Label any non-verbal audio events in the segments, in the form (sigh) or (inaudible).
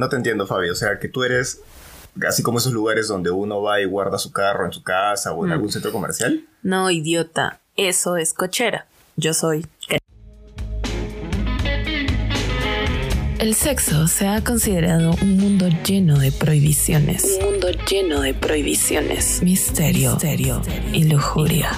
No te entiendo, Fabio. O sea, que tú eres así como esos lugares donde uno va y guarda su carro en su casa o en Mm. algún centro comercial. No, idiota. Eso es cochera. Yo soy. El sexo se ha considerado un mundo lleno de prohibiciones. Un mundo lleno de prohibiciones. Misterio, misterio y lujuria.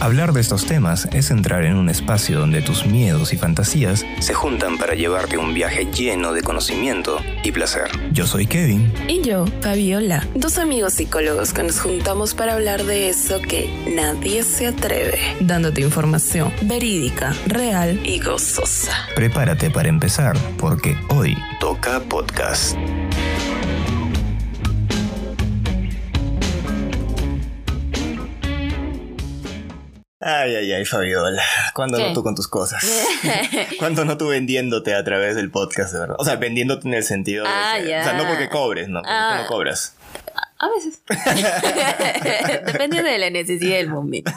Hablar de estos temas es entrar en un espacio donde tus miedos y fantasías se juntan para llevarte un viaje lleno de conocimiento y placer. Yo soy Kevin. Y yo, Fabiola, dos amigos psicólogos que nos juntamos para hablar de eso que nadie se atreve, dándote información verídica, real y gozosa. Prepárate para empezar porque hoy toca podcast. Ay, ay, ay, Fabiola. ¿Cuándo ¿Qué? no tú con tus cosas? (laughs) ¿Cuándo no tú vendiéndote a través del podcast, de verdad? O sea, vendiéndote en el sentido de... Ah, ya. O sea, no porque cobres, ¿no? Porque tú Ah. no cobras. A veces. (laughs) Dependiendo de la necesidad del momento.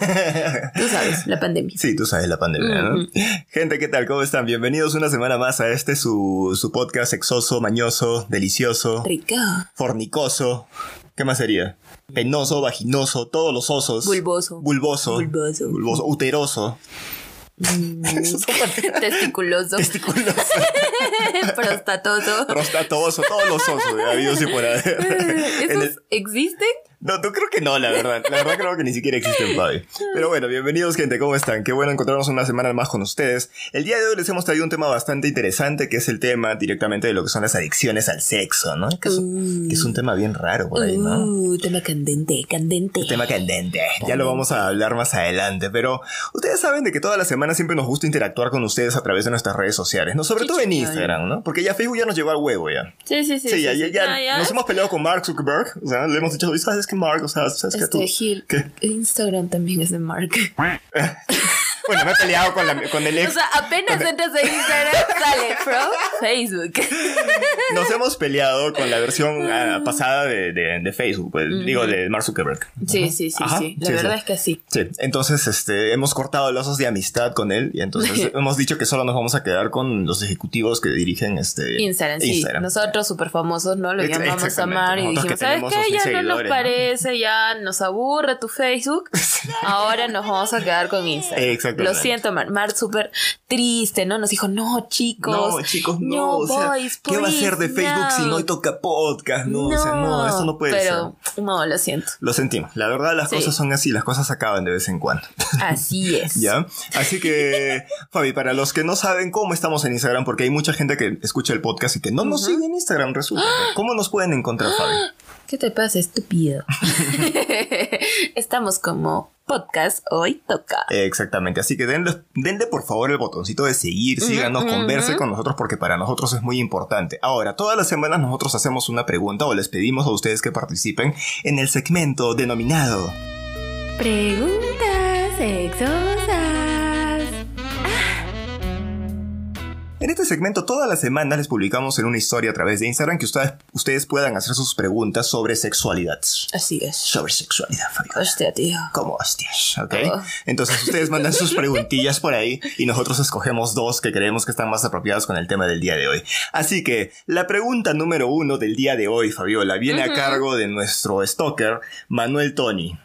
Tú sabes, la pandemia. Sí, tú sabes la pandemia, ¿no? Gente, ¿qué tal? ¿Cómo están? Bienvenidos una semana más a este su, su podcast sexoso, mañoso, delicioso, Rico. fornicoso. ¿Qué más sería? Penoso, vaginoso, todos los osos. Bulboso. Bulboso. Bulboso. Bulboso. Uteroso. Palabras- Testiculoso. Testiculoso. (laughs) Prostatoso. Prostatoso. Todos los osos. y por haber. (laughs) ¿Esos el- existen? No, no creo que no, la verdad. La verdad creo que ni siquiera existen, Fabi. Pero bueno, bienvenidos, gente. ¿Cómo están? Qué bueno encontrarnos una semana más con ustedes. El día de hoy les hemos traído un tema bastante interesante, que es el tema directamente de lo que son las adicciones al sexo, ¿no? Que es, que es un tema bien raro por ahí, ¿no? Uh, tema candente, candente. Tema candente. Ya lo vamos a hablar más adelante, pero ustedes saben de que toda la semana siempre nos gusta interactuar con ustedes a través de nuestras redes sociales, ¿no? Sobre Sí, todo en. Instagram, ¿no? Porque ya Facebook ya nos llegó al huevo ya. Sí, sí, sí. Sí, ya, ya, sí. ya ya. nos hemos peleado con Mark Zuckerberg, o sea, le hemos dicho, "Oye, ¿sabes que Mark? O sea, ¿sabes que tú? Este Gil, ¿Qué? Instagram también es de Mark. (laughs) Bueno, me he peleado con, la- con el ex. O sea, apenas entras a Instagram, sale pro Facebook. Nos hemos peleado con la versión ah, pasada de, de- de Facebook, pues, digo, de Mark Zuckerberg. Sí, sí, sí, Ajá, sí. La sí, verdad sí. es que sí. Sí, entonces este, hemos cortado lazos de amistad con él y entonces (laughs) hemos dicho que solo nos vamos a quedar con los ejecutivos que dirigen este, Instagram, sí. Nosotros súper famosos, ¿no? Lo llamamos a. Mar y dijimos, ¿sabes qué? 2.000 Ya no nos seguidores, ¿no? parece, ya nos aburre tu Facebook. Ahora nos vamos a quedar con Instagram. Exactamente. Lo siento, Mar. Mar súper triste, ¿no? Nos dijo, no, chicos. No, chicos, no. o sea, boys, ¿Qué va a ser de Facebook si no no. toca podcast? No, o sea, no, esto no puede Pero, ser. no, lo siento. Lo sentimos. La verdad, las Sí. cosas son así, las cosas acaban de vez en cuando. Así es. (laughs) ¿Ya? Así que, Fabi, para los que no saben cómo estamos en Instagram, porque hay mucha gente que escucha el podcast y que no nos sigue en Instagram, resulta. ¿Cómo nos pueden encontrar, Fabi? ¿Qué te pasa, estúpido? (laughs) Estamos como podcast hoy toca. Exactamente, así que denle, denle por favor el botoncito de seguir, síganos, ujú, converse con nosotros porque para nosotros es muy importante. Ahora, todas las semanas nosotros hacemos una pregunta o les pedimos a ustedes que participen en el segmento denominado Preguntas sexosas. En este segmento todas las semanas les publicamos en una historia a través de Instagram que ustedes, ustedes puedan hacer sus preguntas sobre sexualidad. Así es. Sobre sexualidad, Fabi. Hostia, tío. Como hostias, ¿ok? Oh. Entonces ustedes mandan sus (laughs) preguntillas por ahí y nosotros escogemos dos que creemos que están más apropiadas con el tema del día de hoy. Así que la pregunta número uno del día de hoy, Fabiola, viene a cargo de nuestro stalker, Manuel Tony,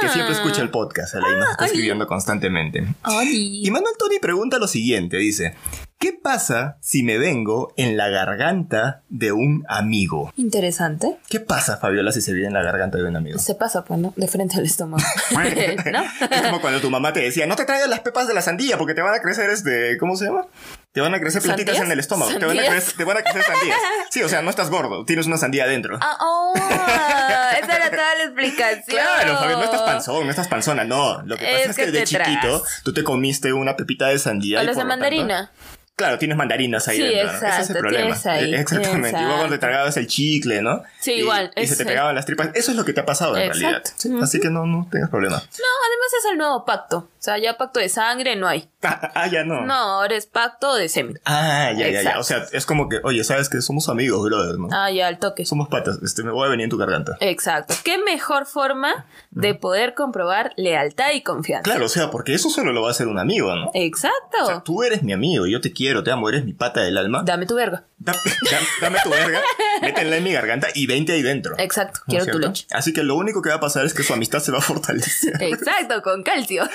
que siempre escucha el podcast, él ahí nos está Ah, escribiendo constantemente. Oli. Y Manuel Tony pregunta lo siguiente, dice, ¿qué pasa si me vengo en la garganta de un amigo? Interesante. ¿Qué pasa, Fabiola, si se viene en la garganta de un amigo? Se pasa, pues, ¿no? De frente al estómago. ¿No? (laughs) Es como cuando tu mamá te decía, no te traigas las pepas de la sandía porque te van a crecer este, ¿cómo se llama? Te van a crecer plantitas ¿Sandías? en el estómago. Te van, a ¿Sandías? crecer, te van a crecer sandías. Sí, o sea, no estás gordo, tienes una sandía adentro. Ah, oh, esa era toda la explicación. Claro, Fabio, no estás panzón, no estás panzona, no. Lo que pasa Es es que, que de te chiquito tragas. tú te comiste una pepita de sandía. O y las de por lo tanto- mandarina. Claro, tienes mandarinas ahí Sí, dentro. ¿no? Ese es el exacto, problema. ahí, Eh, Exactamente. Igual cuando te exacto. tragabas el chicle, ¿no? Sí, Y- igual, Y, se te pegaban las tripas. Eso es lo que te ha pasado en Exacto. realidad. Sí. Así que no, no tengas problema. No, además es el nuevo pacto. O sea, ya pacto de sangre no hay. Ah, (laughs) ah, ya no. No, ahora es pacto de semen. Ah, ya, ya, ya. Exacto. O sea, es como que, oye, sabes que somos amigos, brother, ¿no? Ah, ya, al toque. Somos patas, este, me voy a venir en tu garganta. Exacto. ¿Qué mejor forma de poder comprobar lealtad y confianza? Claro, o sea, porque eso solo lo va a hacer un amigo, ¿no? Exacto. O sea, tú eres mi amigo y yo te quiero quiero, te amo, eres mi pata del alma. Dame tu verga. Da- da- dame tu verga, métela en mi garganta y vente ahí dentro. Exacto, ¿No es quiero tu leche. Así que lo único que va a pasar es que su amistad se va a fortalecer. (laughs) Exacto, con calcio.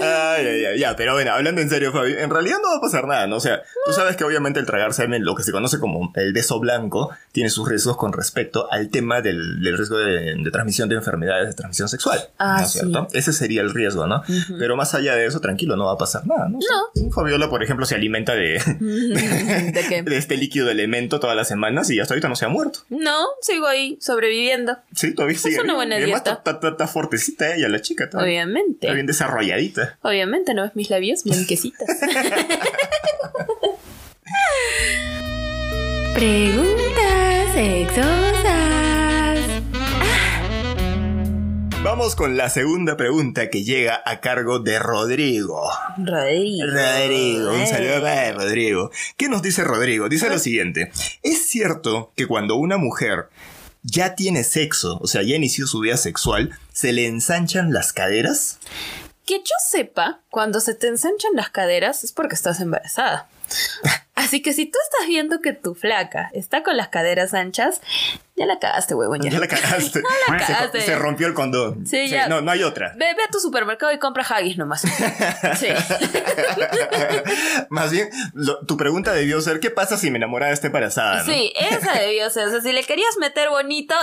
Ay, ay, ay, ya, pero bueno, hablando en serio, Fabi, en realidad no va a pasar nada, ¿no? O sea, tú sabes que obviamente el tragar semen, lo que se conoce como el beso blanco, tiene sus riesgos con respecto al tema del, del riesgo de, de transmisión de enfermedades de transmisión sexual. Ah, ¿no es sí. cierto? Ese sería el riesgo, ¿no? Pero más allá de eso, tranquilo, no va a pasar nada, ¿no? No. Fabiola, por ejemplo, se alimenta de, (laughs) ¿De qué? de este líquido de elemento todas las semanas y hasta ahorita no se ha muerto. No, sigo ahí sobreviviendo. Sí, todavía sigue. una viva. buena además dieta. Está, está- está fuertecita ella, la chica. Está, Obviamente. está bien desarrolladita. Obviamente, ¿no ves mis labios blanquecitas? (laughs) (laughs) Preguntas sexosas. Vamos con la segunda pregunta que llega a cargo de Rodrigo. Rodrigo. Rodrigo, un saludo para Rodrigo. ¿Qué nos dice Rodrigo? Dice lo siguiente. ¿Es cierto que cuando una mujer ya tiene sexo, o sea, ya inició su vida sexual, se le ensanchan las caderas? Que yo sepa, cuando se te ensanchan las caderas es porque estás embarazada. (laughs) Así que si tú estás viendo que tu flaca está con las caderas anchas, ya la cagaste, huevón. Ya. Ya la cagaste. (laughs) la Se- cagaste. Se, rompió el condón. Sí, ya. No, no hay otra. Ve, ve a tu supermercado y compra haggis nomás. (laughs) Sí. (laughs) Más bien, lo- tu pregunta debió ser, ¿qué pasa si mi enamorada está embarazada? no? Sí, esa debió ser. O sea, si le querías meter bonito,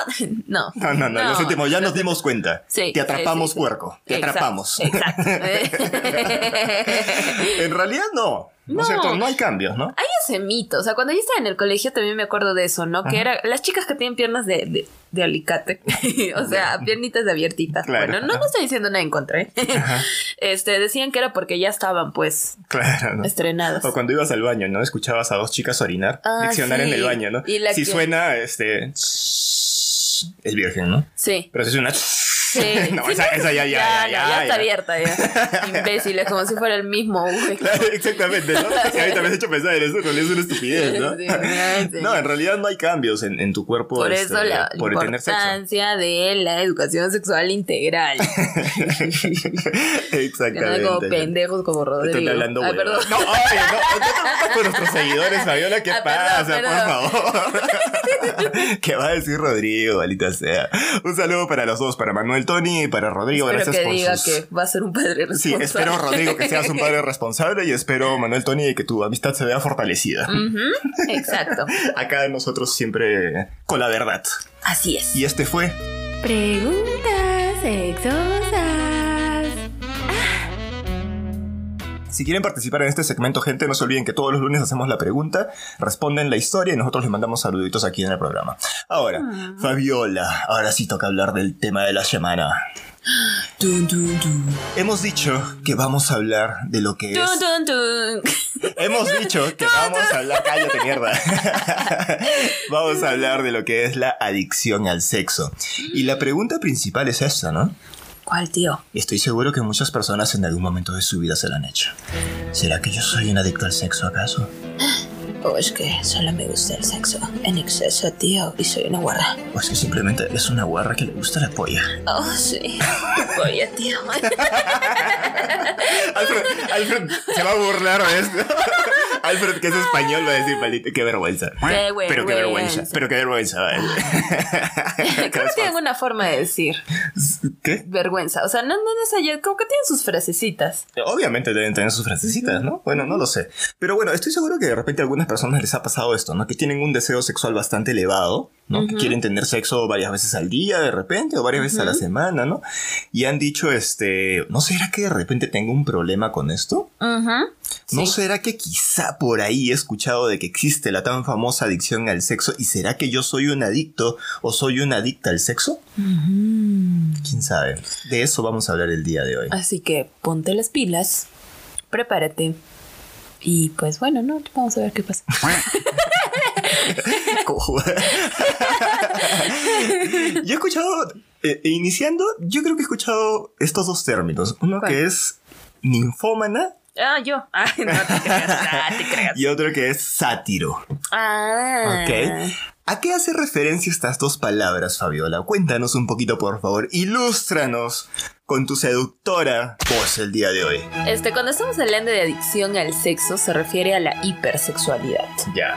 no. No, no, no, lo sentimos, ya nos dimos cuenta. Sí, Te atrapamos, sí, sí. puerco. Te Exacto, atrapamos. Exacto. en realidad no. ¿No, No. es cierto? No hay cambios, ¿no? Hay ese mito, o sea, cuando yo estaba en el colegio también me acuerdo de eso, ¿no? Que era las chicas que tienen piernas de, de, de alicate, (laughs) o sea, piernitas de abiertitas. Claro. Bueno, no, no estoy diciendo nada en contra, ¿eh? (laughs) Este, decían que era porque ya estaban, pues, Claro, ¿no? estrenadas. O cuando ibas al baño, ¿no? Escuchabas a dos chicas orinar, Ah, diccionar sí. en el baño, ¿no? Y la si que- suena, este... Es virgen, ¿no? Sí. Pero si suena... Sí. (laughs) no, esa, esa ya, ya, ya, ya, está abierta ya. (laughs) Imbéciles, como si fuera el mismo, (laughs) exactamente, ¿no? Ahorita me has hecho pensar en eso, realidad es una estupidez, ¿no? No, en realidad no hay cambios en, en tu cuerpo Por este, eso la tener sexo. importancia de la educación sexual integral. Exactamente. como pendejos como Rodrigo. Estoy hablando Ay, perdón. No, oye, no, con nuestros seguidores, Fabiola, ¿qué Ah, pasa? Por favor. ¿Qué va a decir Rodrigo, maldita sea? Un saludo para los dos, para Manuel Tony y para Rodrigo. Espero Gracias que por diga sus... que va a ser un padre Sí, responsable. espero, Rodrigo, que seas un padre responsable y espero, Manuel Tony, que tu amistad se vea fortalecida. Exacto. (laughs) Acá nosotros siempre con la verdad. Así es. Y este fue Preguntas sexosas. Si quieren participar en este segmento, gente, no se olviden que todos los lunes hacemos la pregunta, responden la historia y nosotros les mandamos saluditos aquí en el programa. Ahora, Fabiola, ahora sí toca hablar del tema de la semana. Dun, dun, dun. Hemos dicho que vamos a hablar de lo que es... Hemos dicho (laughs) que vamos a hablar... Cállate, mierda. (laughs) vamos a hablar de lo que es la adicción al sexo. Y la pregunta principal es esta, ¿no? ¿Cuál, tío? Estoy seguro que muchas personas en algún momento de su vida se la han hecho. ¿Será que yo soy un adicto al sexo acaso? (gasps) Oh, es que solo me gusta el sexo en exceso, tío, y soy una guarra. O es que simplemente es una guarra que le gusta la polla. Oh, sí. (laughs) Voy a tío. (laughs) Alfred, Alfred se va a burlar de esto. (laughs) Alfred, que es español, va a decir, maldito, qué vergüenza. Qué Pero qué vergüenza, vergüenza. pero qué vergüenza. Creo que tienen una forma de decir ¿Qué? vergüenza. O sea, no, no es allá, como que tienen sus frasecitas. Obviamente deben tener sus frasecitas, ¿no? Bueno, no lo sé. Pero bueno, estoy seguro que de repente a algunas personas les ha pasado esto, ¿no? Que tienen un deseo sexual bastante elevado, ¿no? Que quieren tener sexo varias veces al día de repente o varias veces a la semana, ¿no? Y han dicho, este, ¿no será que de repente tengo un problema con esto? ¿No Sí. será que quizá por ahí he escuchado de que existe la tan famosa adicción al sexo? ¿Y será que yo soy un adicto o soy una adicta al sexo? ¿Quién sabe? De eso vamos a hablar el día de hoy. Así que ponte las pilas, prepárate. Y pues bueno, no, vamos a ver qué pasa. (laughs) Yo he escuchado, eh, iniciando, yo creo que he escuchado estos dos términos. Uno ¿Cuál? que es ninfómana Ah, yo. Ay, no te creas, ah, te creas. y otro que es sátiro. Ah. Ok. ¿A qué hace referencia estas dos palabras, Fabiola? Cuéntanos un poquito, por favor. Ilústranos con tu seductora voz el día de hoy. Este, cuando estamos hablando de adicción al sexo, se refiere a la hipersexualidad. Ya.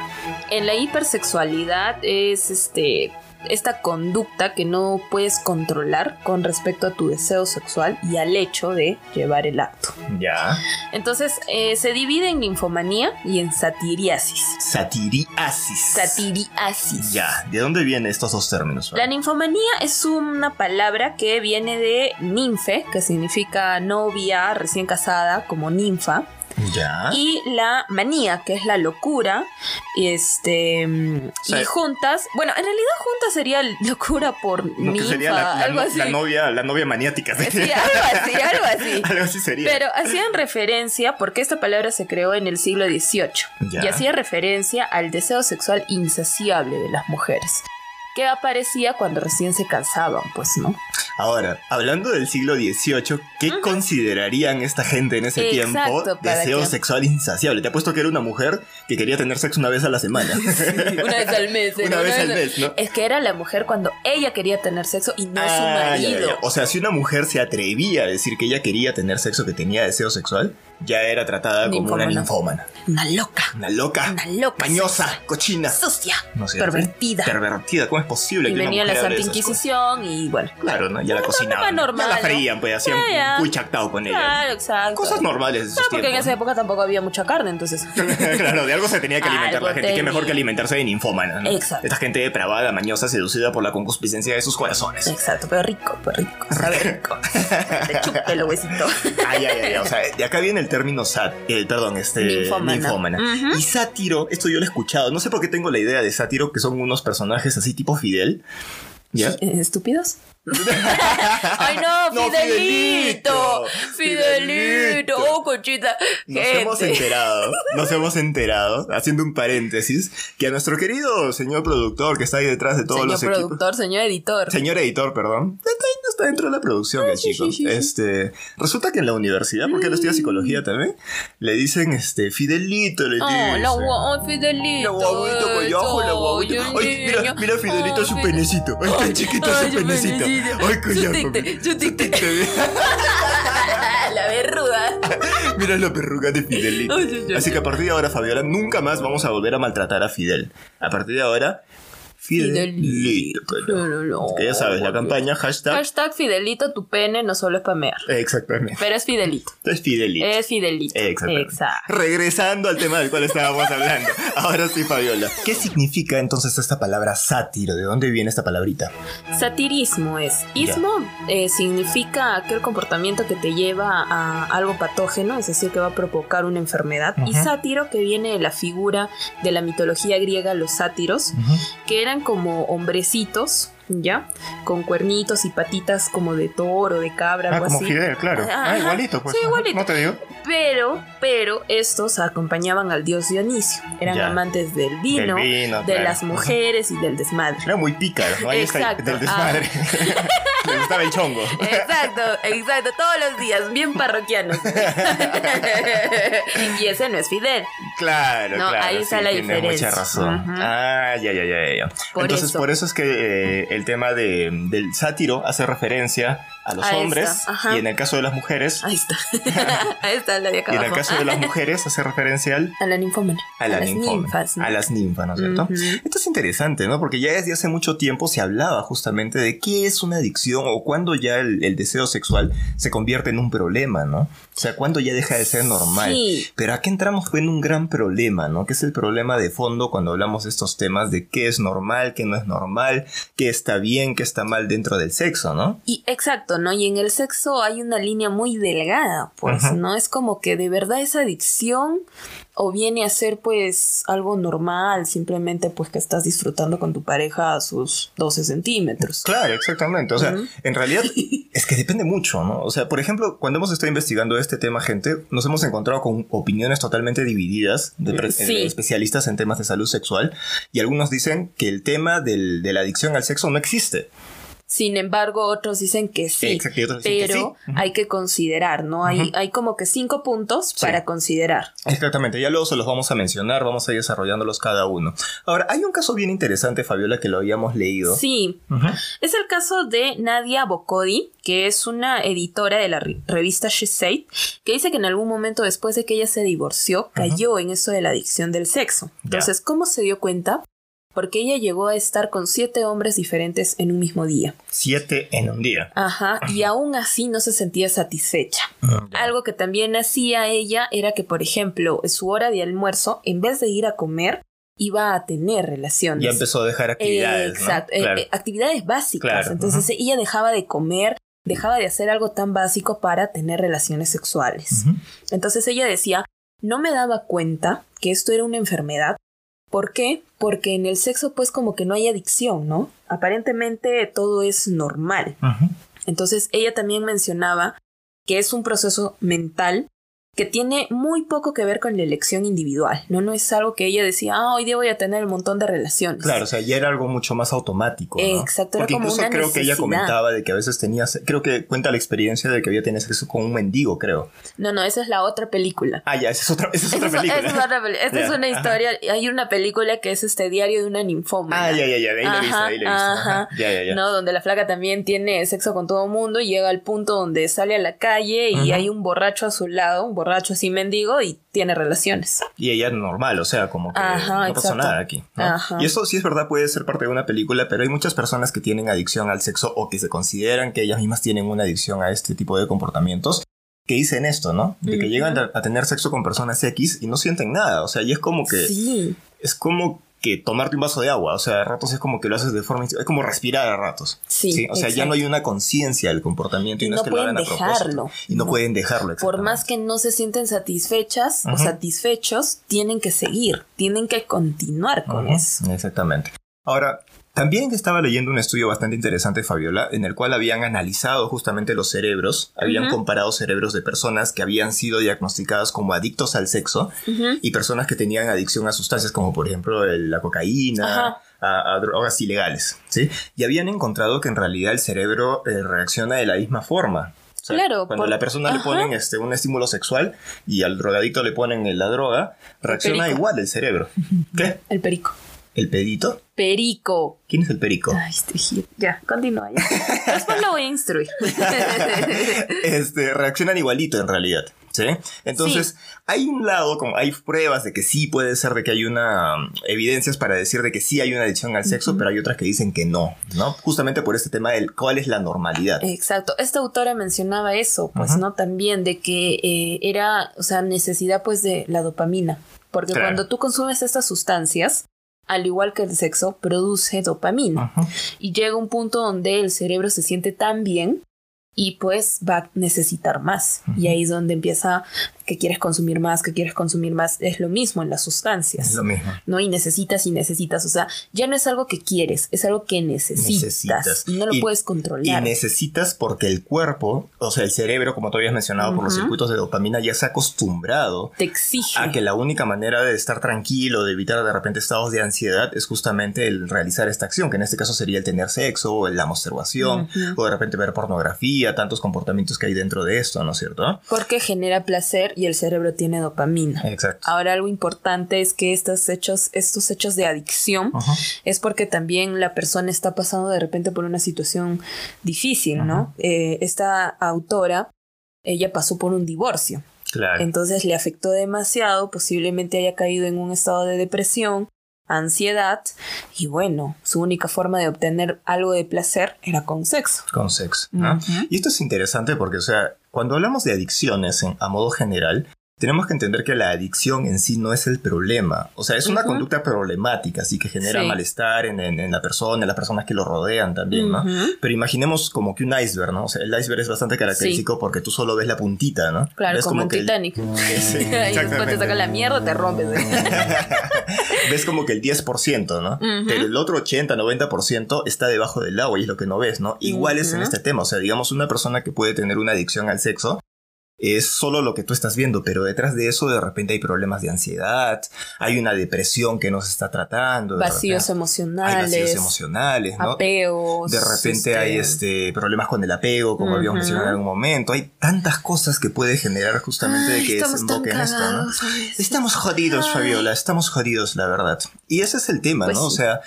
En la hipersexualidad es este esta conducta que no puedes controlar con respecto a tu deseo sexual y al hecho de llevar el acto. Ya. Entonces, eh, se divide en ninfomanía y en satiriasis. Satiriasis. Satiriasis. Ya. ¿De dónde vienen estos dos términos? La ninfomanía es una palabra que viene de ninfe, que significa novia recién casada, como ninfa. Ya. Y la manía, que es la locura. Y este. mm, sea, y juntas. Bueno, en realidad juntas sería locura por No, ninfa, sería la, la algo así. la novia, la novia maniática. Sí, algo así, algo así. (laughs) Algo así sería. Pero hacían referencia, porque esta palabra se creó en el siglo XVIII, Ya. y hacía referencia al deseo sexual insaciable de las mujeres, que aparecía cuando recién se cansaban, pues, ¿no? Ahora, hablando del siglo XVIII, ¿qué considerarían esta gente en ese Exacto, tiempo deseo que- sexual insaciable? Te apuesto que era una mujer que quería tener sexo una vez a la semana. (laughs) Una vez al mes. (laughs) Una vez al mes, ¿no? Es que era la mujer cuando ella quería tener sexo y no su Ah, ya, marido. ya. O sea, si una mujer se atrevía a decir que ella quería tener sexo, que tenía deseo sexual, ya era tratada como una Ninfómana. Una loca. Una loca. Una loca Mañosa, cochina. Sucia. ¿No cierto? pervertida. Pervertida, ¿cómo es posible y que una venía la mujer hable Santa? Inquisición y bueno. Claro, ¿no? Ya la Una cocinaban. normal, ya la freían, pues hacían un chactao con ella. Claro, exacto. Cosas normales de esos Claro, porque en esa época tampoco había mucha carne, entonces. (laughs) claro, de algo se tenía que alimentar la gente. Qué mejor que alimentarse de ninfómana, ¿no? Exacto. Esta gente depravada, mañosa, seducida por la concupiscencia de sus corazones. Exacto, pero rico, pero rico. (laughs) Sabe rico. Te chupe el huesito. Ay, ay, ay, o sea, de acá viene el término sat, eh, perdón, este Ninfómana. Y sátiro, esto yo lo he escuchado, no sé por qué tengo la idea de sátiro que son unos personajes así tipo Fidel. ¿Ya? Eh, ¿Estúpidos? (laughs) Ay, no, No, Fidelito. Fidelito. Fidelito. Oh, conchita. Nos Gente. hemos enterado, nos hemos enterado, haciendo un paréntesis, que a nuestro querido señor productor que está ahí detrás de todos Señor los equipos. productor, señor editor. Señor editor, perdón. Está, está dentro de la producción, el sí, chico. sí, sí, sí. Este, resulta que en la universidad, porque él estudia psicología también, le dicen este Fidelito, le Oh, dicen. la gua- oh, Fidelito. La guaguita collajo, la guaguita. Ay, Ay, mira, mira Fidelito Oh, su penecito. Ay, tan chiquito ay, su penecito. Ay, su ticte. ticte. La verruga. Mira la perruga de Fidelito. Ay, ay, ay. Así que a partir de ahora, Fabiola, nunca más vamos a volver a maltratar a Fidel. A partir de ahora, Fidelito. pero- Pero no. Que ya sabes, la campaña hashtag. Hashtag Fidelito, tu pene no solo es pamear. Exactamente. Pero es Fidelito. Es Fidelito. Es Fidelito. Exactamente. Exacto. Regresando al tema del cual estábamos hablando. Ahora sí, Fabiola. ¿Qué significa entonces esta palabra sátiro? ¿De dónde viene esta palabrita? Satirismo es. Ismo eh, significa aquel comportamiento que te lleva a algo patógeno, es decir, que va a provocar una enfermedad. Y sátiro, que viene de la figura de la mitología griega, los sátiros, que eran como hombrecitos, ¿ya? Con cuernitos y patitas como de toro, de cabra, Ah, algo así. claro. Ajá. Ah, igualito, pues. Sí, igualito. te digo? Pero, pero estos acompañaban al dios Dionisio. Eran Ya. amantes del vino, Del vino, de claro. las mujeres y del desmadre. Era muy pícaro, ¿no? Ahí está Exacto. del desmadre. (laughs) Gustaba el chongo. Exacto, exacto, todos los días, bien parroquianos. (laughs) y ese no es Fidel. Claro, No, claro. ahí sí, está la tienes diferencia. mucha razón. Ah, ya, ya, ya, ya. Por Entonces, eso. por eso es que eh, el tema de, del sátiro hace referencia a los hombres y en el caso de las mujeres, Ahí está. (laughs) Ahí está la de acá y en el caso de las (laughs) mujeres hace referencia al A la ninfómana. a, la las ninfómana, ninfas. ¿no? A las ninfas, ¿no es cierto? Esto es interesante, ¿no? Porque ya desde hace mucho tiempo se hablaba justamente de qué es una adicción o cuándo ya el, el deseo sexual se convierte en un problema, ¿no? O sea, cuándo ya deja de ser normal. Sí. Pero aquí entramos en un gran problema, ¿no? Que es el problema de fondo cuando hablamos de estos temas de qué es normal, qué no es normal, qué está bien, qué está mal dentro del sexo, ¿no? Y exacto, ¿no? Y en el sexo hay una línea muy delgada, pues, Ajá. ¿no? Es como que de verdad es adicción o viene a ser pues algo normal, simplemente pues que estás disfrutando con tu pareja a sus 12 centímetros. Claro, exactamente. O sea, en realidad (laughs) es que depende mucho, ¿no? O sea, por ejemplo, cuando hemos estado investigando este tema, gente, nos hemos encontrado con opiniones totalmente divididas de, Sí. de especialistas en temas de salud sexual y algunos dicen que el tema del- de la adicción al sexo no existe. Sin embargo, otros dicen que sí. Exacto, otros dicen que pero sí. Ujú. hay que considerar, ¿no? Hay, hay como que cinco puntos Sí. para considerar. Exactamente, ya luego se los vamos a mencionar, vamos a ir desarrollándolos cada uno. Ahora, hay un caso bien interesante, Fabiola, que lo habíamos leído. Sí, es el caso de Nadia Bocodi, que es una editora de la re- revista She Said, que dice que en algún momento después de que ella se divorció, cayó en eso de la adicción del sexo. Entonces, ¿cómo se dio cuenta? Porque ella llegó a estar con siete hombres diferentes en un mismo día. Siete en un día. Ajá, y aún así no se sentía satisfecha. Algo que también hacía ella era que, por ejemplo, en su hora de almuerzo, en vez de ir a comer, iba a tener relaciones. Ya empezó a dejar actividades. Eh, exacto, eh, Claro. eh, actividades básicas. Claro, Entonces ella dejaba de comer, dejaba de hacer algo tan básico para tener relaciones sexuales. Entonces ella decía, no me daba cuenta que esto era una enfermedad. ¿Por qué? Porque en el sexo pues como que no hay adicción, ¿no? Aparentemente todo es normal. Entonces ella también mencionaba que es un proceso mental que tiene muy poco que ver con la elección individual, ¿no? No es algo que ella decía, ah, hoy día voy a tener un montón de relaciones. Claro, o sea, ya era algo mucho más automático. ¿no? Exacto, era Porque como incluso una creo que ella necesidad. comentaba de que a veces tenía, creo que cuenta la experiencia de que había tenido sexo con un mendigo, creo. No, no, esa es la otra película. Ah, ya, esa es otra, esa es otra Esa es- película. esa es otra peli- Esta es Ya, una ajá. historia. Hay una película que es este diario de una ninfómana. Ah, ya, ya, ya, de ahí la he visto, Ajá, de ahí la he visto. Ajá. ajá. Ya, ya, ya. ¿no? Donde la flaca también tiene sexo con todo el mundo y llega al punto donde sale a la calle y Ajá. hay un borracho a su lado, un borracho así mendigo y tiene relaciones. Y ella normal, o sea, como que Ajá, no pasó exacto. nada aquí. ¿no? Ajá. Y eso sí es verdad, puede ser parte de una película, pero hay muchas personas que tienen adicción al sexo o que se consideran que ellas mismas tienen una adicción a este tipo de comportamientos que dicen esto, ¿no? De que llegan a, a tener sexo con personas X y no sienten nada, o sea, y es como que Sí. es como que tomarte un vaso de agua, o sea, a ratos es como que lo haces de forma es como respirar a ratos. Sí, o sea, ya no hay una conciencia del comportamiento y, no, no es que lo hagan a dejarlo. Y no, No. pueden dejarlo. Por más que no se sienten satisfechas o satisfechos, tienen que seguir, tienen que continuar con eso. Exactamente. Ahora, también estaba leyendo un estudio bastante interesante, Fabiola, en el cual habían analizado justamente los cerebros, habían comparado cerebros de personas que habían sido diagnosticadas como adictos al sexo y personas que tenían adicción a sustancias como por ejemplo el- la cocaína, Ajá. a, a drogas ilegales, ¿sí? Y habían encontrado que en realidad el cerebro eh, reacciona de la misma forma. O sea, Claro, Cuando por- a la persona le ponen este, un estímulo sexual y al drogadicto le ponen la droga, reacciona igual el cerebro. ¿Qué? El perico. ¿El pedito? Perico. ¿Quién es el perico? Ay, este. Ya, continúa ya. (laughs) Después lo voy a instruir. (laughs) este, reaccionan igualito en realidad. ¿Sí? Entonces, hay un lado, como hay pruebas de que sí puede ser de que hay una um, evidencias para decir de que sí hay una adicción al sexo, pero hay otras que dicen que no, ¿no? Justamente por este tema del cuál es la normalidad. Exacto. Esta autora mencionaba eso, pues. ¿no? También de que eh, era, o sea, necesidad, pues, de la dopamina. Porque Claro. cuando tú consumes estas sustancias, al igual que el sexo, produce dopamina. Ajá. Y llega un punto donde el cerebro se siente tan bien y pues va a necesitar más. Y ahí es donde empieza que quieres consumir más, que quieres consumir más. Es lo mismo en las sustancias. Es lo mismo. ¿no? Y necesitas y necesitas. O sea, ya no es algo que quieres, es algo que necesitas. Necesitas. Y no lo Y- puedes Y controlar. necesitas porque el cuerpo, o sea, el cerebro, como tú habías mencionado, por los circuitos de dopamina, ya se ha acostumbrado Te exige. a que la única manera de estar tranquilo, de evitar de repente estados de ansiedad, es justamente el realizar esta acción, que en este caso sería el tener sexo, o la masturbación, o de repente ver pornografía, tantos comportamientos que hay dentro de esto, ¿no es cierto? Porque genera placer y el cerebro tiene dopamina. Exacto. Ahora algo importante es que estos hechos, estos hechos de adicción es porque también la persona está pasando de repente por una situación difícil, ¿no? Eh, esta autora, ella pasó por un divorcio. Claro. Entonces le afectó demasiado, posiblemente haya caído en un estado de depresión, ansiedad, y bueno, su única forma de obtener algo de placer era con sexo. Con sexo. ¿no? Y esto es interesante porque, o sea, cuando hablamos de adicciones en- a modo general, tenemos que entender que la adicción en sí no es el problema. O sea, es una conducta problemática, así que genera Sí. malestar en, en- en la persona, en las personas que lo rodean también, ¿no? Pero imaginemos como que un iceberg, ¿no? O sea, el iceberg es bastante característico porque tú solo ves la puntita, ¿no? Claro, ves como, en que el- Titanic. Sí, (laughs) después te saca la mierda, te rompes. (laughs) ves como que el 10%, ¿no? Pero el otro 80, 90% está debajo del agua y es lo que no ves, ¿no? Igual es en este tema, o sea, digamos una persona que puede tener una adicción al sexo es solo lo que tú estás viendo, pero detrás de eso de repente hay problemas de ansiedad, hay una depresión que no se está tratando. de Vacíos emocionales. Hay vacíos emocionales, ¿no? Apeos. De repente hay este problemas con el apego, como habíamos mencionado en algún momento. Hay tantas cosas que puede generar justamente de Ay, que estamos tan desemboque en esto, ¿no? Estamos jodidos, Ay. Fabiola, estamos jodidos, la verdad. Y ese es el tema, Pues ¿no? O sí. sea,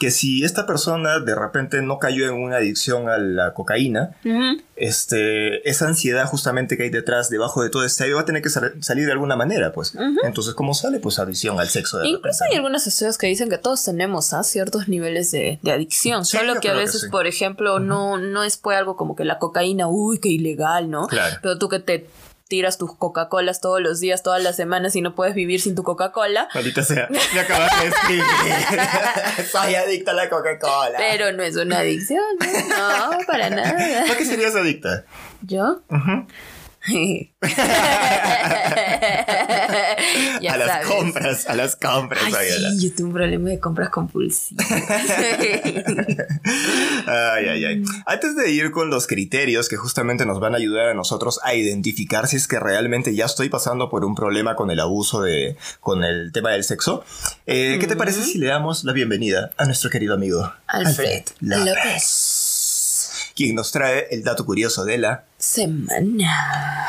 que si esta persona de repente no cayó en una adicción a la cocaína, Ujú. este, esa ansiedad justamente que hay detrás, debajo de todo este va a tener que sal- salir de alguna manera, pues. Entonces, ¿cómo sale? Pues adicción al sexo. De Incluso repente, hay ¿no? algunos estudios que dicen que todos tenemos ¿ah? ciertos niveles de, de adicción. Sí, Solo que a creo que veces, sí. por ejemplo, no, no es pues algo como que la cocaína, uy, qué ilegal, ¿no? Claro. Pero tú que te tiras tus Coca-Colas todos los días, todas las semanas y no puedes vivir sin tu Coca-Cola. Maldita sea, (laughs) me acabas de escribir. (laughs) Soy adicta a la Coca-Cola. Pero no es una adicción, ¿no? No, para nada. ¿Por qué serías adicta? ¿Yo? (laughs) ya a las sabes. compras, a las compras, Ay, Fabiola. sí, yo tengo un problema de compras compulsivas. (laughs) Ay, ay, ay. Antes de ir con los criterios que justamente nos van a ayudar a nosotros a identificar si es que realmente ya estoy pasando por un problema con el abuso de, con el tema del sexo, eh, ¿qué te parece si le damos la bienvenida a nuestro querido amigo Alfred López, López. quien nos trae el dato curioso de la Semana.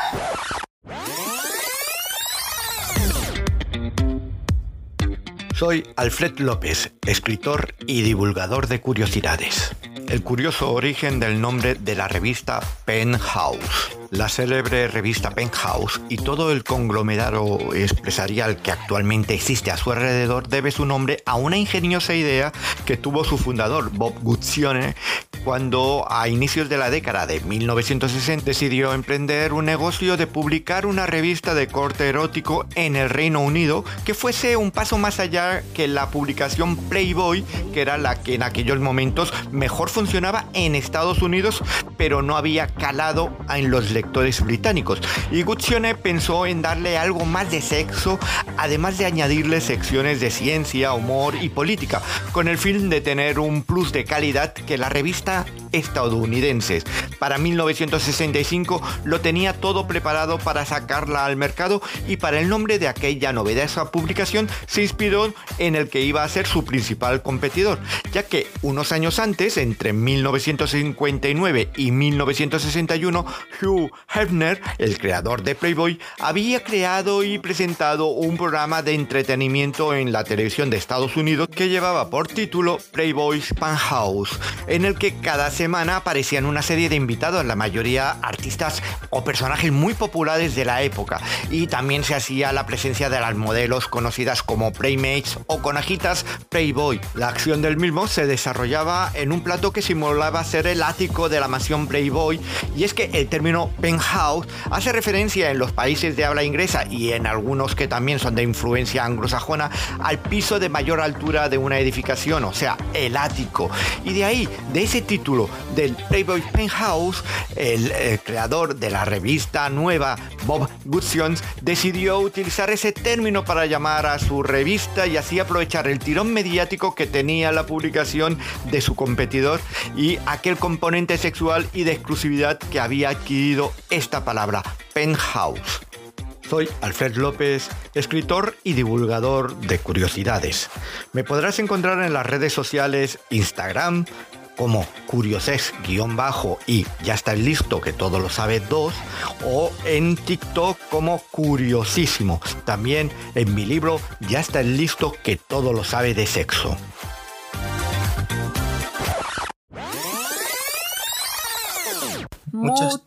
Soy Alfred López, escritor y divulgador de curiosidades. El curioso origen del nombre de la revista Penthouse. La célebre revista Penthouse y todo el conglomerado empresarial que actualmente existe a su alrededor debe su nombre a una ingeniosa idea que tuvo su fundador, Bob Guccione, cuando a inicios de la década de 1960 decidió emprender un negocio de publicar una revista de corte erótico en el Reino Unido que fuese un paso más allá que la publicación Playboy, que era la que en aquellos momentos mejor funcionaba en Estados Unidos, pero no había calado en los lectores británicos. Y Guccione pensó en darle algo más de sexo, además de añadirle secciones de ciencia, humor y política, con el fin de tener un plus de calidad que la revista estadounidense. Para 1965 lo tenía todo preparado para sacarla al mercado y para el nombre de aquella novedosa publicación se inspiró en el que iba a ser su principal competidor, ya que unos años antes, entre 1959 y 1961, Hugh Hefner, el creador de Playboy, había creado y presentado un programa de entretenimiento en la televisión de Estados Unidos que llevaba por título Playboy's Penthouse, en el que cada semana aparecían una serie de invitados, la mayoría artistas o personajes muy populares de la época, y también se hacía la presencia de las modelos conocidas como Playmates o conajitas Playboy. La acción del mismo se desarrollaba en un plato que simulaba ser el ático de la mansión Playboy, y es que el término penthouse hace referencia en los países de habla inglesa y en algunos que también son de influencia anglosajona al piso de mayor altura de una edificación, o sea, el ático. Y de ahí, de ese título del Playboy Penthouse, el, eh, creador de la revista nueva, Bob Guccione, decidió utilizar ese término para llamar a su revista y así aprovechar el tirón mediático que tenía la publicación de su competidor y aquel componente sexual y de exclusividad que había adquirido esta palabra, penthouse. Soy Alfred López, escritor y divulgador de curiosidades. Me podrás encontrar en las redes sociales Instagram como curioses-bajo y ya está listo que todo lo sabe 2 o en TikTok como curiosísimo. También en mi libro ya está listo que todo lo sabe de sexo. Muchas-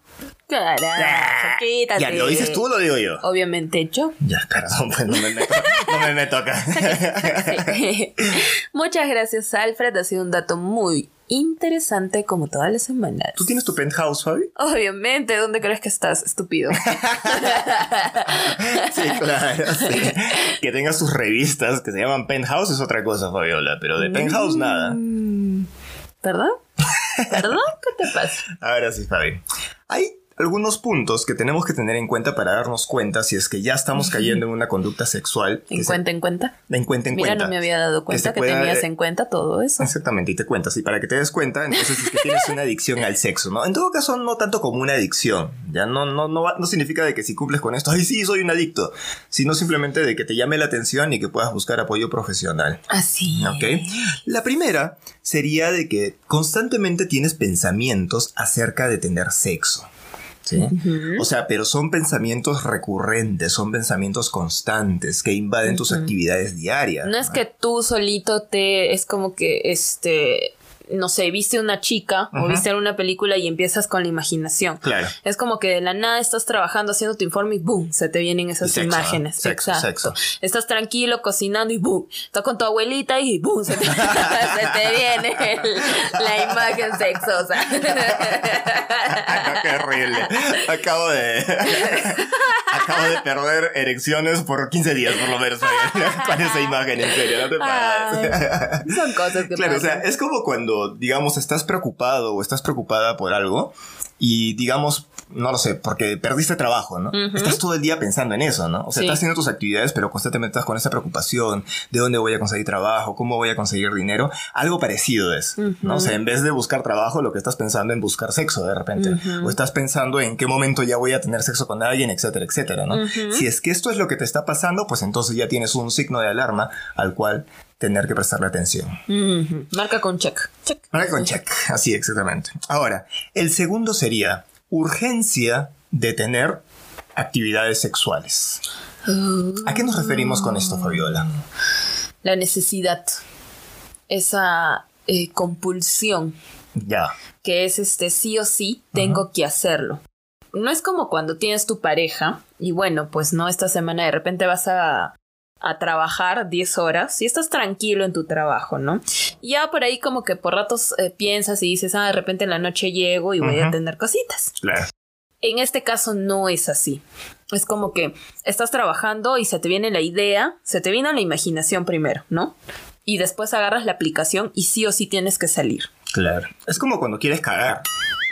Carajo, quítate. ¿Ya lo dices tú o lo digo yo? Obviamente yo. Ya, perdón, pues no me meto, no me meto (laughs) acá. (laughs) Muchas gracias, Alfred. Ha sido un dato muy interesante como todas las semanas. ¿Tú tienes tu penthouse, Fabi? Obviamente, ¿dónde crees que estás, estúpido? (laughs) Sí, claro. sí. Que tengas tus revistas que se llaman penthouse es otra cosa, Fabiola, pero de penthouse nada. ¿Perdón? ¿Perdón? ¿Qué te pasa? Ahora sí, Fabi. Hay algunos puntos que tenemos que tener en cuenta para darnos cuenta si es que ya estamos cayendo en una conducta sexual. ¿En se- cuenta, en cuenta? En cuenta, en Mira, cuenta. no me había dado cuenta que, pueda, tenías en cuenta todo eso. Exactamente, y te cuentas. Y para que te des cuenta, entonces es que tienes una adicción al sexo, ¿no? En todo caso, no tanto como una adicción. Ya no, no, no, no significa de que si cumples con esto, ay, sí, soy un adicto. Sino simplemente de que te llame la atención y que puedas buscar apoyo profesional. Así. ¿Ok? La primera sería de que constantemente tienes pensamientos acerca de tener sexo. ¿Sí? O sea, pero son pensamientos recurrentes, son pensamientos constantes que invaden tus actividades diarias. No es que tú solito te es como que este no sé, viste una chica o viste una película y empiezas con la imaginación. Claro. Es como que de la nada estás trabajando haciendo tu informe y boom, se te vienen esas sexo, imágenes. Sexo, Exacto. sexo. Estás tranquilo cocinando y boom, estás con tu abuelita y boom, se te, (laughs) se te viene el- la imagen sexosa. Qué horrible. Acabo de. Acabo de perder erecciones por 15 días, por lo menos, con esa imagen, en serio, no te pases. Ay, son cosas que Claro, o sea, es como cuando, digamos, estás preocupado o estás preocupada por algo y, digamos, no lo sé, porque perdiste trabajo, ¿no? Estás todo el día pensando en eso, ¿no? O sea, Sí. estás haciendo tus actividades, pero constantemente estás con esa preocupación de dónde voy a conseguir trabajo, cómo voy a conseguir dinero. Algo parecido es, ¿no? O sea, en vez de buscar trabajo, lo que estás pensando en buscar sexo de repente. O estás pensando en qué momento ya voy a tener sexo con alguien, etcétera, etcétera, ¿no? Si es que esto es lo que te está pasando, pues entonces ya tienes un signo de alarma al cual tener que prestarle atención. Marca con check. Check. Ahora con check, así exactamente. Ahora, el segundo sería urgencia de tener actividades sexuales. ¿A qué nos referimos con esto, Fabiola? La necesidad. Esa eh, compulsión Ya. que es este sí o sí tengo que hacerlo. No es como cuando tienes tu pareja y bueno, pues no, esta semana de repente vas a, a trabajar 10 horas y estás tranquilo en tu trabajo, ¿no? Y ya por ahí como que por ratos eh, piensas y dices, ah, de repente en la noche llego y voy a tener cositas. Claro. En este caso no es así. Es como que estás trabajando y se te viene la idea, se te viene la imaginación primero, ¿no? Y después agarras la aplicación y sí o sí tienes que salir. Claro. Es como cuando quieres cagar.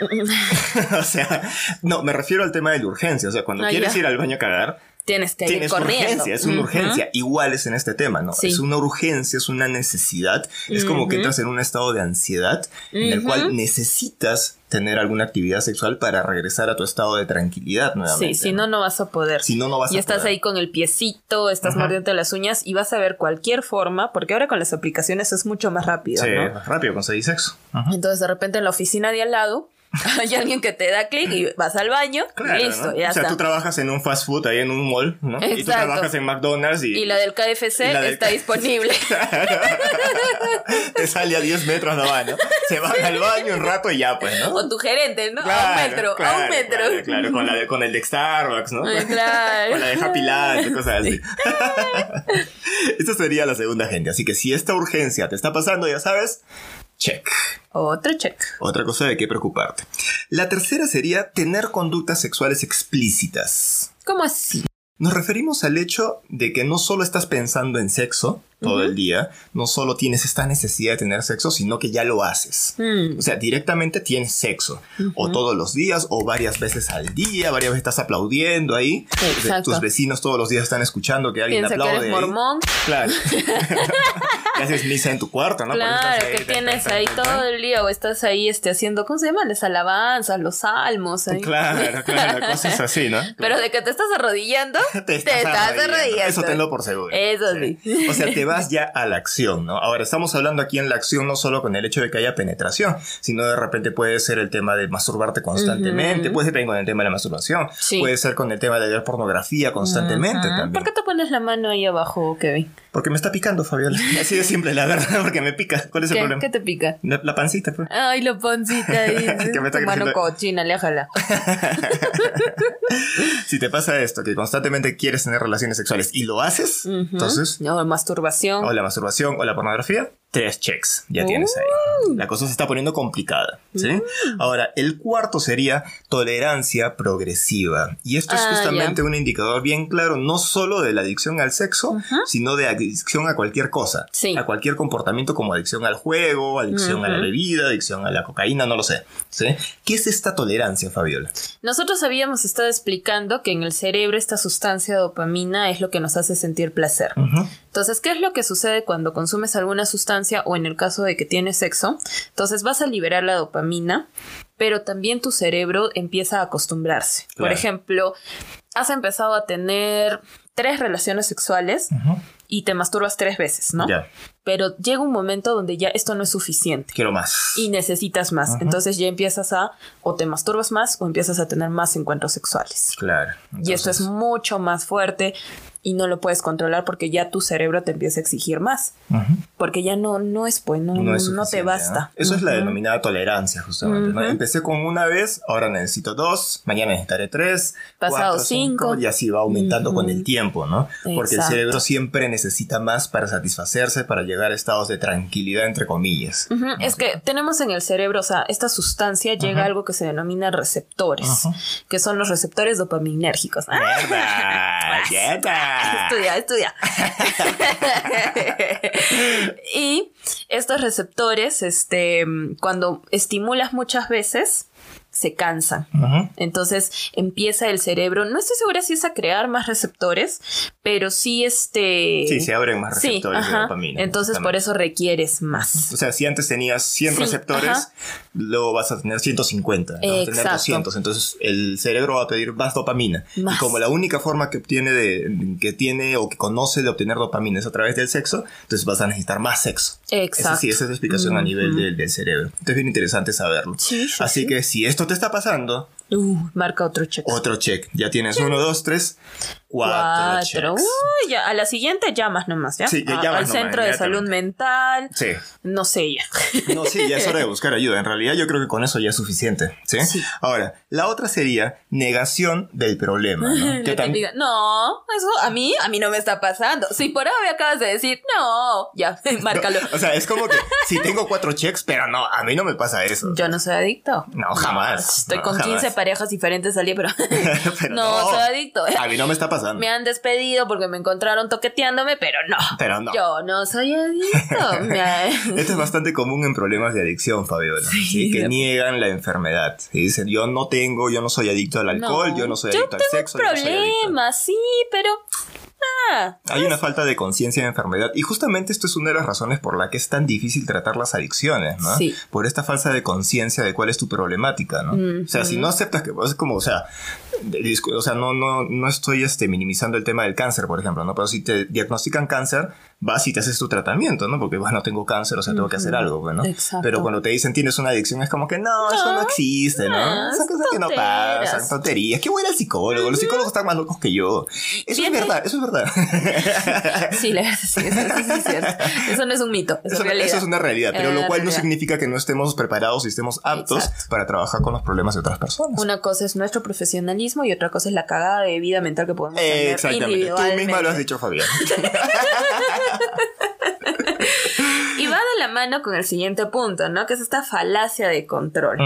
(laughs) (laughs) o sea, no, me refiero al tema de la urgencia. O sea, cuando Ah, quieres ya. ir al baño a cagar, Tienes que ir tienes corriendo. urgencia, es una urgencia. Igual es en este tema, ¿no? Sí. Es una urgencia, es una necesidad. Es como que entras en un estado de ansiedad en el cual necesitas tener alguna actividad sexual para regresar a tu estado de tranquilidad nuevamente. Sí, si no, no vas a poder. Si no, no vas y a estás poder. ahí con el piecito, estás mordiendo las uñas y vas a ver cualquier forma, porque ahora con las aplicaciones es mucho más rápido, Sí, ¿no? rápido conseguir sexo. Entonces de repente en la oficina de al lado (laughs) hay alguien que te da clic y vas al baño Claro, y listo, ¿no? ya o sea, está. tú trabajas en un fast food ahí en un mall, ¿no? Y tú Exacto. trabajas en McDonald's y, Y la del KFC Y la del- está disponible. (laughs) te sale a 10 metros nomás, ¿no? Se van al baño un rato y ya, pues, ¿no? Con tu gerente, ¿no? a un Claro, metro, a claro, un metro. Claro, claro, con, la de- con el de Starbucks, ¿no? Claro. con la de Happy Lunch, cosas así. (laughs) Esta sería la segunda gente. Así que si esta urgencia te está pasando, ya sabes, check. Otro check. Otra cosa de qué preocuparte. La tercera sería tener conductas sexuales explícitas. ¿Cómo así? Nos referimos al hecho de que no solo estás pensando en sexo todo el día, no solo tienes esta necesidad de tener sexo, sino que ya lo haces. Mm. O sea, directamente tienes sexo. O todos los días, o varias veces al día, varias veces estás aplaudiendo ahí. Exacto. Tus vecinos todos los días están escuchando que alguien Piensa que aplaude. eres ahí. mormón. Claro. (laughs) (laughs) Y haces misa en tu cuarto, ¿no? Claro, estás que tienes ahí todo el día o estás ahí este, haciendo, ¿cómo se llama? Las alabanzas, los salmos. ahí. Claro, claro, cosas así, ¿no? (laughs) Pero de que te estás arrodillando, te estás, arrodillando. Eso tenlo por seguro. Eso sí. O sea, te vas ya a la acción, ¿no? Ahora, estamos hablando aquí en la acción no solo con el hecho de que haya penetración, sino de repente puede ser el tema de masturbarte constantemente, puede ser también con el tema de la masturbación, Sí. puede ser con el tema de ver pornografía constantemente también. ¿Por qué te pones la mano ahí abajo, Kevin? Porque me está picando, Fabiola. (laughs) Así de simple, la verdad, porque me pica. ¿Cuál es el ¿Qué, problema? ¿Qué te pica? La, la pancita, pues. Ay, la pancita (laughs) ahí. Que me está tu mano cochina, aléjala. (laughs) Si te pasa esto, que constantemente quieres tener relaciones sexuales y lo haces, entonces, No, masturbación. O la masturbación o la pornografía, Tres checks, ya tienes ahí. La cosa se está poniendo complicada, ¿sí? Ahora, el cuarto sería tolerancia progresiva. Y esto es Ah, justamente un indicador bien claro, no solo de la adicción al sexo, sino de adicción a cualquier cosa. Sí. A cualquier comportamiento como adicción al juego, adicción a la bebida, adicción a la cocaína, no lo sé. ¿sí? ¿Qué es esta tolerancia, Fabiola? Nosotros habíamos estado explicando que en el cerebro esta sustancia dopamina es lo que nos hace sentir placer. Ujú. Entonces, ¿qué es lo que sucede cuando consumes alguna sustancia o en el caso de que tienes sexo? Entonces vas a liberar la dopamina, pero también tu cerebro empieza a acostumbrarse. Por ejemplo, has empezado a tener tres relaciones sexuales y te masturbas tres veces, ¿no? Ya, Pero llega un momento donde ya esto no es suficiente. quiero más. Y necesitas más. Entonces ya empiezas a o te masturbas más o empiezas a tener más encuentros sexuales. Claro. Y esto es mucho más fuerte y no lo puedes controlar porque ya tu cerebro te empieza a exigir más. Porque ya no, no es pues, no, no, es no te basta. Eso es la denominada tolerancia, justamente. Empecé con una vez, ahora necesito dos, mañana necesitaré tres, Pasado cuatro, cinco. y así va aumentando con el tiempo, ¿no? Porque el cerebro siempre necesita más para satisfacerse, para llegar a estados de tranquilidad, entre comillas. Es que tenemos en el cerebro, o sea, esta sustancia llega a algo que se denomina receptores, que son los receptores dopaminérgicos. ¡Ah! (laughs) (laughs) Estudia, estudia. (laughs) (laughs) y estos receptores, este, cuando estimulas muchas veces, se cansan. Entonces empieza el cerebro, no estoy segura si es a crear más receptores, pero sí este... Sí, se abren más Sí, receptores de dopamina. Entonces por eso requieres más. O sea, si antes tenías 100 Sí, receptores, ajá. luego vas a tener 150, vas a tener Exacto. 200. Entonces el cerebro va a pedir más dopamina. Más. Y como la única forma que obtiene de, que tiene o que conoce de obtener dopamina es a través del sexo, entonces vas a necesitar más sexo. Exacto. Esa sí, esa es la explicación a nivel del, del cerebro. Entonces es bien interesante saberlo. Sí, sí, Así sí. que si esto te está pasando, Uh, marca otro check. otro check. Ya tienes uno, dos, tres, cuatro, Cuatro. Uy, ya, a la siguiente llamas nomás, ¿ya? Sí, ya A- llamas Al nomás, centro de salud mental. Sí. No sé ya. No, sí, ya es hora de buscar ayuda. En realidad yo creo que con eso ya es suficiente. ¿sí? Sí. Ahora, la otra sería negación del problema. ¿no? (laughs) Que tam- típica, no, eso a mí, a mí no me está pasando. Si por ahora me acabas de decir, no, ya, (laughs) márcalo. O sea, es como que si tengo cuatro checks, pero no, a mí no me pasa eso. Yo no soy adicto. No, jamás. Estoy No, con 15 jamás. parejas diferentes al día, pero, (laughs) Pero no, soy adicto. A mí no me está pasando. Me han despedido porque me encontraron toqueteándome, pero no. Pero no. Yo no soy adicto. (laughs) Ha- Esto es bastante común en problemas de adicción, Fabiola. Sí. ¿sí? Que niegan la enfermedad. Y dicen, yo no tengo, yo no soy adicto al alcohol, yo no soy adicto al sexo. yo adicto. problemas, sí, pero. Ah, Hay una falta de conciencia de enfermedad y justamente esto es una de las razones por la que es tan difícil tratar las adicciones, ¿no? Sí. Por esta falta de conciencia de cuál es tu problemática, ¿no? O sea, si no aceptas que es como, o sea, o sea, no, no, no estoy este, minimizando el tema del cáncer, por ejemplo, ¿no? Pero si te diagnostican cáncer, vas y te haces tu tratamiento, ¿no? Porque, bueno, tengo cáncer, o sea, tengo que hacer algo, pues, ¿no? Exacto. Pero cuando te dicen tienes una adicción, es como que no, eso no existe, ¿no? Son cosas que no pasan, tonterías. ¿Qué voy al psicólogo? Los psicólogos están más locos que yo. Eso es verdad, eso es verdad. (laughs) sí, la verdad, sí, eso, es cierto. Eso no es un mito, eso, es una realidad, pero Eh, lo cual no significa que no estemos preparados y estemos aptos para trabajar con los problemas de otras personas. Una cosa es nuestro profesionalismo y otra cosa es la cagada de vida mental que podemos tener Exactamente. Tú misma lo has dicho, Fabián. (laughs) Y va de la mano con el siguiente punto, ¿no? Que es esta falacia de control.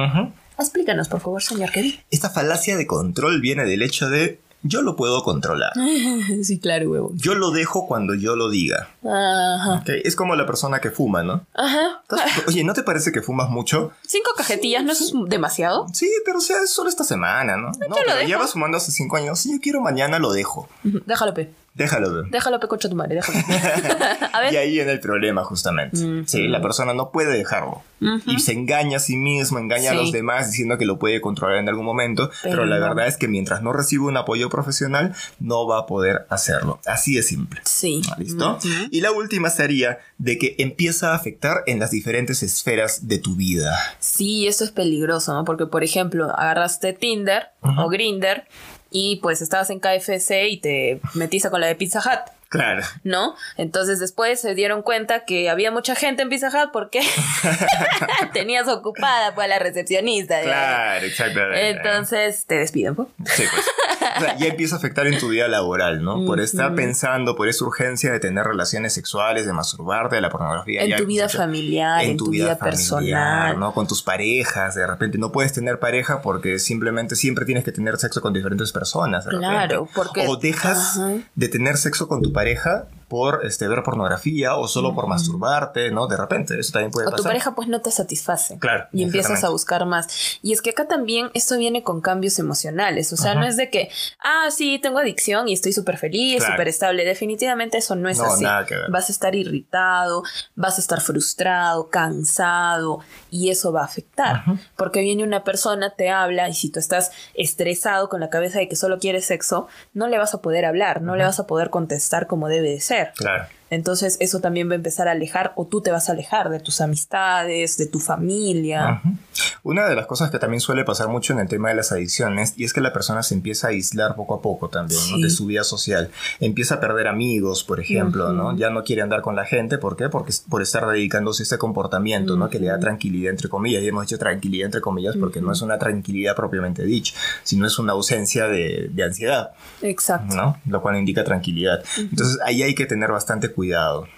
Explícanos, por favor, señor Kevin. Esta falacia de control viene del hecho de yo lo puedo controlar. (laughs) sí, claro, huevo. Yo lo dejo cuando yo lo diga. Ajá. Es como la persona que fuma, ¿no? Ajá. Entonces, (laughs) Oye, ¿no te parece que fumas mucho? Cinco cajetillas no es demasiado. Sí, pero o sea, es solo esta semana, ¿no? No, lo pero dejo. llevas fumando hace cinco años. Si yo quiero mañana, lo dejo. Déjalo, pe. Déjalo. Déjalo, pe, concha tu madre, déjalo. (laughs) A ver. Y ahí viene el problema, justamente. Mm. Sí, la persona no puede dejarlo. Y se engaña a sí mismo, engaña a los demás diciendo que lo puede controlar en algún momento. Pero, Pero la no. verdad es que mientras no recibe un apoyo profesional, no va a poder hacerlo. Así de simple. Sí. ¿Listo? Ujú. Y la última sería de que empieza a afectar en las diferentes esferas de tu vida. Sí, eso es peligroso, ¿no? Porque, por ejemplo, agarraste Tinder o Grinder y pues estabas en KFC y te metiste con la de Pizza Hut. Claro. ¿No? Entonces después se dieron cuenta que había mucha gente en Pizza Hut porque (laughs) tenías ocupada pues a la recepcionista. digamos. Claro, exactamente. Entonces te despiden, pues. Sí, pues. O sea, ya empieza a afectar en tu vida laboral, ¿no? Por estar pensando, por esa urgencia de tener relaciones sexuales, de masturbarte, de la pornografía. En ya tu vida familiar, en, tu, vida, personal. ¿no? Con tus parejas, de repente no puedes tener pareja porque simplemente siempre tienes que tener sexo con diferentes personas. de Claro, repente. porque- O dejas Ajá. de tener sexo con tu pareja por este, ver pornografía o solo por masturbarte, ¿no? De repente, eso también puede O tu pasar. pareja pues no te satisface. Claro, Y empiezas a buscar más. Y es que acá también esto viene con cambios emocionales. O sea, no es de que, ah, sí, tengo adicción y estoy súper feliz, Claro. súper estable. Definitivamente eso no es No, así. nada que ver. Vas a estar irritado, vas a estar frustrado, cansado y eso va a afectar. Porque viene una persona, te habla y si tú estás estresado con la cabeza de que solo quieres sexo, no le vas a poder hablar, no le vas a poder contestar como debe de ser. Claro. Entonces eso también va a empezar a alejar o tú te vas a alejar de tus amistades, de tu familia. Ujú. Una de las cosas que también suele pasar mucho en el tema de las adicciones y es que la persona se empieza a aislar poco a poco también ¿no? Sí. de su vida social. Empieza a perder amigos, por ejemplo, ¿no? Ya no quiere andar con la gente. ¿Por qué? Porque por estar dedicándose a este comportamiento, ¿no? Que le da tranquilidad entre comillas. Y hemos dicho tranquilidad entre comillas porque no es una tranquilidad propiamente dicha, sino es una ausencia de, de ansiedad. Exacto. ¿no? Lo cual indica tranquilidad. Entonces ahí hay que tener bastante cuidado,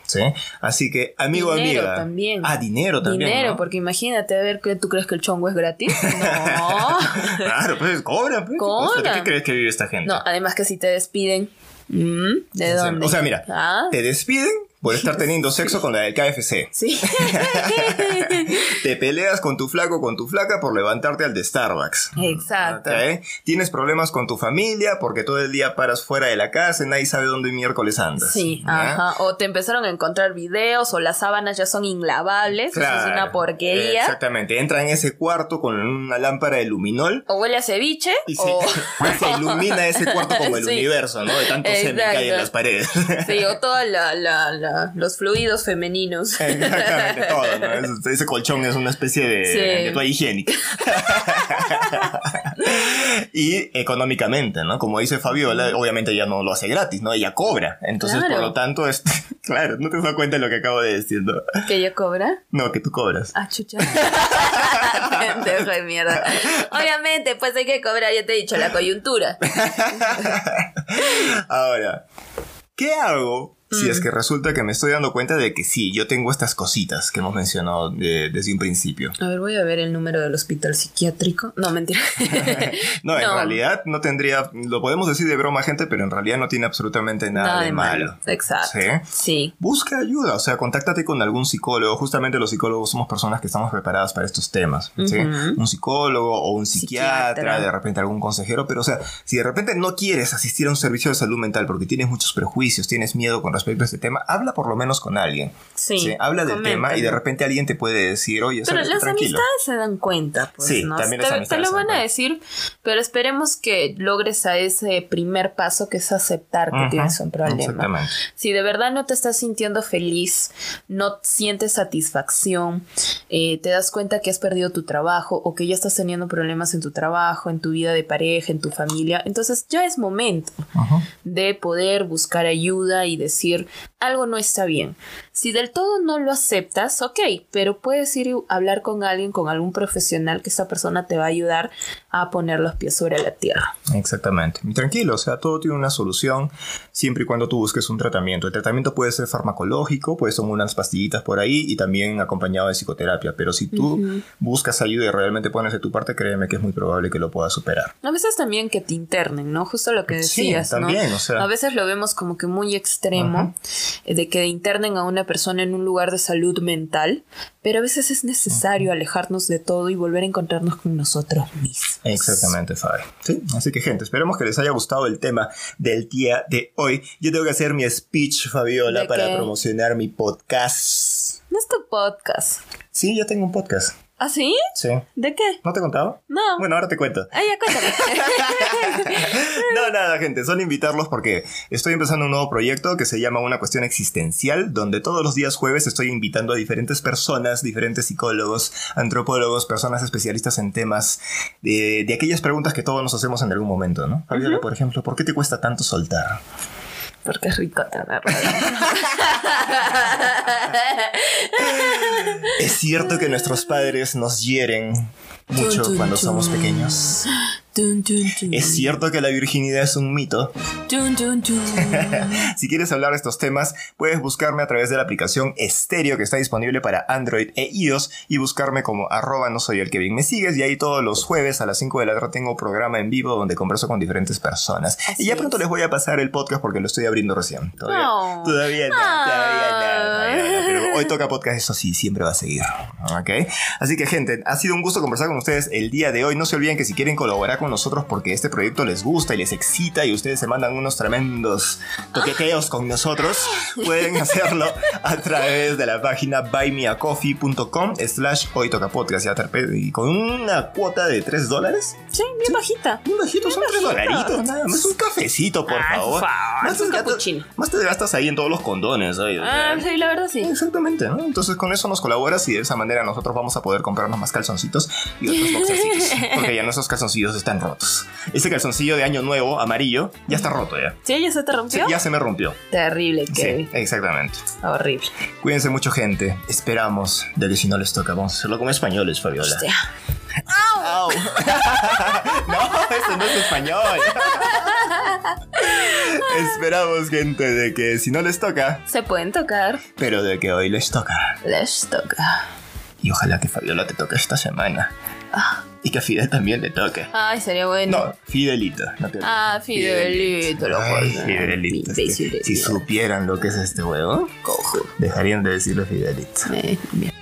¿sí? Así que, amigo, Dinero amiga. también. Ah, dinero también. Dinero, ¿no? porque imagínate a ver tú crees que el chongo es gratis. (laughs) No. (laughs) Claro, pues cobra, pues. Cobra. ¿De qué crees que vive esta gente? no, además que si te despiden, ¿mm? ¿de dónde? O sea, mira, ¿Ah? te despiden por estar teniendo sexo con la del KFC. Sí. (laughs) Te peleas con tu flaco, con tu flaca por levantarte al de Starbucks. Exacto. Tienes problemas con tu familia porque todo el día paras fuera de la casa y nadie sabe dónde miércoles andas. Sí, ajá. O te empezaron a encontrar videos o las sábanas ya son inlavables. Eso es Claro, una porquería. Exactamente. Entra en ese cuarto con una lámpara de luminol O huele a ceviche. y se, o... (laughs) se ilumina ese cuarto como el Sí. universo, ¿no? De tanto semen que hay en las paredes. Sí, o (laughs) todos los fluidos femeninos. Exactamente, todo, ¿no? Ese, ese colchón es una especie de, Sí. de toalla higiénica. (laughs) y económicamente, ¿no? Como dice Fabiola, obviamente ella no lo hace gratis, ¿no? Ella cobra. Entonces, Claro. por lo tanto, es... (laughs) claro, no te das cuenta de lo que acabo de decir, ¿no? ¿Que ella cobra? No, que tú cobras. Ah, chucha. (laughs) Pendejo de mierda. Obviamente, pues hay que cobrar, ya te he dicho, la coyuntura. Ahora, ¿qué hago si es que resulta que me estoy dando cuenta de que sí, yo tengo estas cositas que hemos mencionado de- desde un principio? A ver, voy a ver el número del hospital psiquiátrico. No, mentira. (laughs) No, en realidad no tendría, lo podemos decir de broma, gente, pero en realidad no tiene absolutamente nada, de malo. Exacto. ¿Sí? Sí. Busca ayuda, o sea, contáctate con algún psicólogo. Justamente los psicólogos somos personas que estamos preparadas para estos temas. ¿sí? Un psicólogo o un psiquiatra, Psiquiatra. de repente algún consejero. Pero, o sea, si de repente no quieres asistir a un servicio de salud mental porque tienes muchos prejuicios, tienes miedo con respecto a este tema, habla por lo menos con alguien. Sí, Habla del tema y de repente alguien te puede decir, oye, Pero sabes, las tranquilo. amistades se dan cuenta, pues, Sí, ¿no? también te, las te amistades lo se dan van a decir, pero esperemos que logres a ese primer paso que es aceptar que tienes un problema. Exactamente. Si de verdad no te estás sintiendo feliz, no sientes satisfacción, eh, te das cuenta que has perdido tu trabajo o que ya estás teniendo problemas en tu trabajo, en tu vida de pareja, en tu familia, entonces ya es momento de poder buscar ayuda y decir algo no está bien. Si del todo no lo aceptas, ok, pero puedes ir a hablar con alguien, con algún profesional, que esa persona te va a ayudar a poner los pies sobre la tierra. Exactamente. Y Tranquilo, o sea, todo tiene una solución siempre y cuando tú busques un tratamiento. El tratamiento puede ser farmacológico, puedes tomar unas pastillitas por ahí y también acompañado de psicoterapia. Pero si tú buscas ayuda y realmente pones de tu parte, créeme que es muy probable que lo puedas superar. A veces también que te internen, ¿no? Justo lo que Sí, decías, ¿no? también, o sea. A veces lo vemos como que muy extremo, eh, de que internen a una persona en un lugar de salud mental, pero a veces es necesario alejarnos de todo y volver a encontrarnos con nosotros mismos. Exactamente, Fabi. Sí, así que gente, esperemos que les haya gustado el tema del día de hoy. Yo tengo que hacer mi speech, Fabiola, ¿De para promocionar mi podcast. No es tu podcast. Sí, yo tengo un podcast. ¿Ah, sí? Sí. ¿De qué? ¿No te he contado? No. Bueno, ahora te cuento. Ah, ya cuéntame. (laughs) No, nada, gente, solo invitarlos porque estoy empezando un nuevo proyecto que se llama Una Cuestión Existencial, donde todos los días jueves estoy invitando a diferentes personas, diferentes psicólogos, antropólogos, personas especialistas en temas de, de aquellas preguntas que todos nos hacemos en algún momento, ¿no? Fabiola, por ejemplo, ¿por qué te cuesta tanto soltar? Porque es rico tener ¿Es cierto que nuestros padres nos hieren mucho cuando somos pequeños? ¿Es cierto que la virginidad es un mito? (laughs) Si quieres hablar de estos temas, puedes buscarme a través de la aplicación Stereo que está disponible para Android e iOS y buscarme como arroba no soy el Kevin. Me sigues y ahí todos los jueves a las 5 de la tarde tengo programa en vivo donde converso con diferentes personas. Así y ya es. pronto les voy a pasar el podcast porque lo estoy abriendo recién. Todavía, No. todavía no, todavía no, Ah. todavía no, Pero hoy toca podcast, eso sí, siempre va a seguir. ¿Ok? Así que gente, ha sido un gusto conversar con ustedes el día de hoy. No se olviden que si quieren colaborar con nosotros porque este proyecto les gusta y les excita y ustedes se mandan unos tremendos toqueteos con nosotros, pueden (laughs) hacerlo a través de la página buymeacoffee.com slash hoy toca podcast y con una cuota de 3 dólares. Sí, bien bajita. Un bajito, son 3 dolaritos, nada más. Un cafecito, por Ay, favor. por favor, Más, un te gastas, más te gastas ahí en todos los condones. sea, Ah, sí, la verdad sí. Exactamente, ¿no? Entonces con eso nos colaboras y de esa manera nosotros vamos a poder comprarnos más calzoncitos y otros boxercitos. (laughs) Porque ya nuestros calzoncillos están rotos. Ese calzoncillo de año nuevo, amarillo, ya está roto ya. ¿Sí? ¿Ya se te Sí, rompió? ya se me rompió. Terrible, Sí, Kevin. exactamente. Horrible. Cuídense mucho, gente. Esperamos de que si no les toca, vamos a hacerlo como españoles, Fabiola. Hostia. Au. (laughs) no, eso no es español. (laughs) Esperamos, gente, de que si no les toca, Se pueden tocar. pero de que hoy les toca. Les toca. Y ojalá que Fabiola te toque esta semana. Y que a Fidel también le toque. Ay, sería bueno. No, Fidelito. No te Ah, Fidelito, lo Ay. Fidelito. si supieran lo que es este huevo, Cojo. dejarían de decirle Fidelito. Eh, bien.